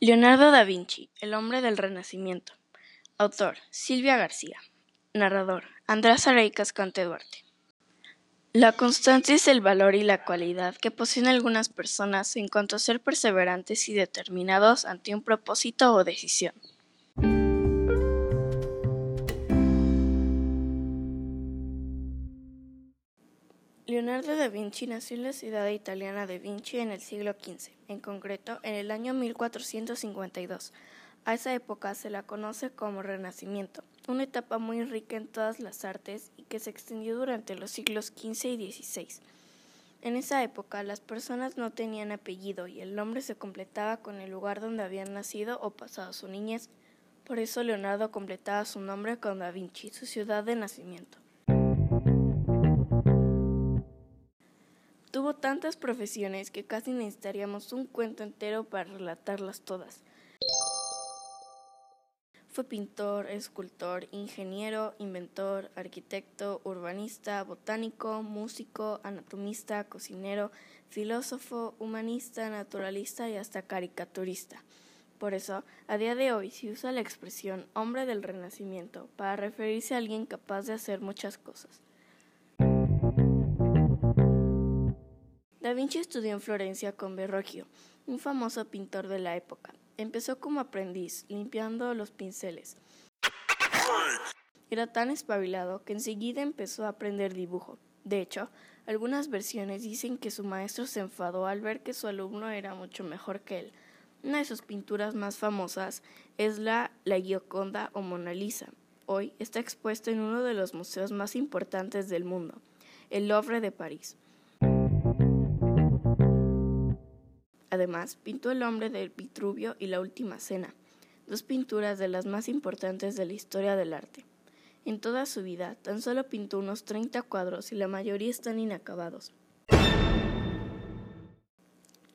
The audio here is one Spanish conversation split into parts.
Leonardo da Vinci, el hombre del Renacimiento. Autor: Silvia García. Narrador: Andrés Arey Cascante Duarte. La constancia es el valor y la cualidad que poseen algunas personas en cuanto a ser perseverantes y determinados ante un propósito o decisión. Leonardo da Vinci nació en la ciudad italiana de Vinci en el siglo XV, en concreto en el año 1452. A esa época se la conoce como Renacimiento, una etapa muy rica en todas las artes y que se extendió durante los siglos XV y XVI. En esa época las personas no tenían apellido y el nombre se completaba con el lugar donde habían nacido o pasado su niñez. Por eso Leonardo completaba su nombre con Da Vinci, su ciudad de nacimiento. Tantas profesiones que casi necesitaríamos un cuento entero para relatarlas todas. Fue pintor, escultor, ingeniero, inventor, arquitecto, urbanista, botánico, músico, anatomista, cocinero, filósofo, humanista, naturalista y hasta caricaturista. Por eso, a día de hoy se usa la expresión hombre del Renacimiento para referirse a alguien capaz de hacer muchas cosas. Da Vinci estudió en Florencia con Verrocchio, un famoso pintor de la época. Empezó como aprendiz, limpiando los pinceles. Era tan espabilado que enseguida empezó a aprender dibujo. De hecho, algunas versiones dicen que su maestro se enfadó al ver que su alumno era mucho mejor que él. Una de sus pinturas más famosas es la La Gioconda o Mona Lisa. Hoy está expuesta en uno de los museos más importantes del mundo, el Louvre de París. Además, pintó El hombre del Vitruvio y La Última Cena, dos pinturas de las más importantes de la historia del arte. En toda su vida, tan solo pintó unos 30 cuadros y la mayoría están inacabados.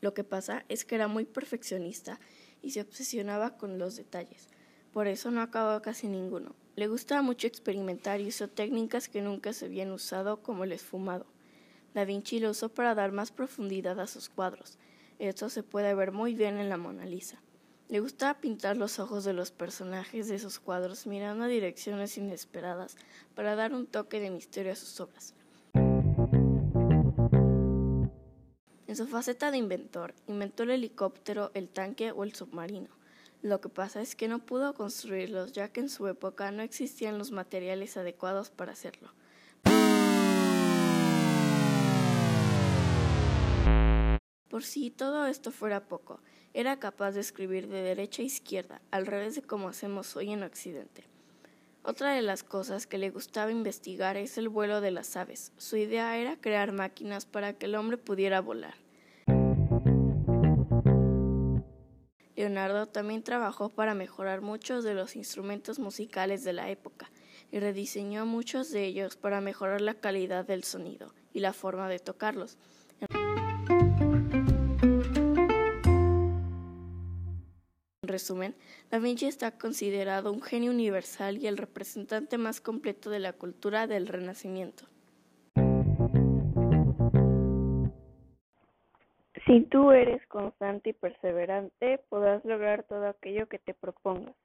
Lo que pasa es que era muy perfeccionista y se obsesionaba con los detalles. Por eso no acabó casi ninguno. Le gustaba mucho experimentar y usó técnicas que nunca se habían usado como el esfumado. Da Vinci lo usó para dar más profundidad a sus cuadros esto se puede ver muy bien en la Mona Lisa. Le gustaba pintar los ojos de los personajes de sus cuadros mirando a direcciones inesperadas para dar un toque de misterio a sus obras. En su faceta de inventor, inventó el helicóptero, el tanque o el submarino. Lo que pasa es que no pudo construirlos ya que en su época no existían los materiales adecuados para hacerlo. Por si todo esto fuera poco, era capaz de escribir de derecha a izquierda, al revés de como hacemos hoy en Occidente. Otra de las cosas que le gustaba investigar es el vuelo de las aves. Su idea era crear máquinas para que el hombre pudiera volar. Leonardo también trabajó para mejorar muchos de los instrumentos musicales de la época y rediseñó muchos de ellos para mejorar la calidad del sonido y la forma de tocarlos. Resumen, Da Vinci está considerado un genio universal y el representante más completo de la cultura del Renacimiento. Si tú eres constante y perseverante, podrás lograr todo aquello que te propongas.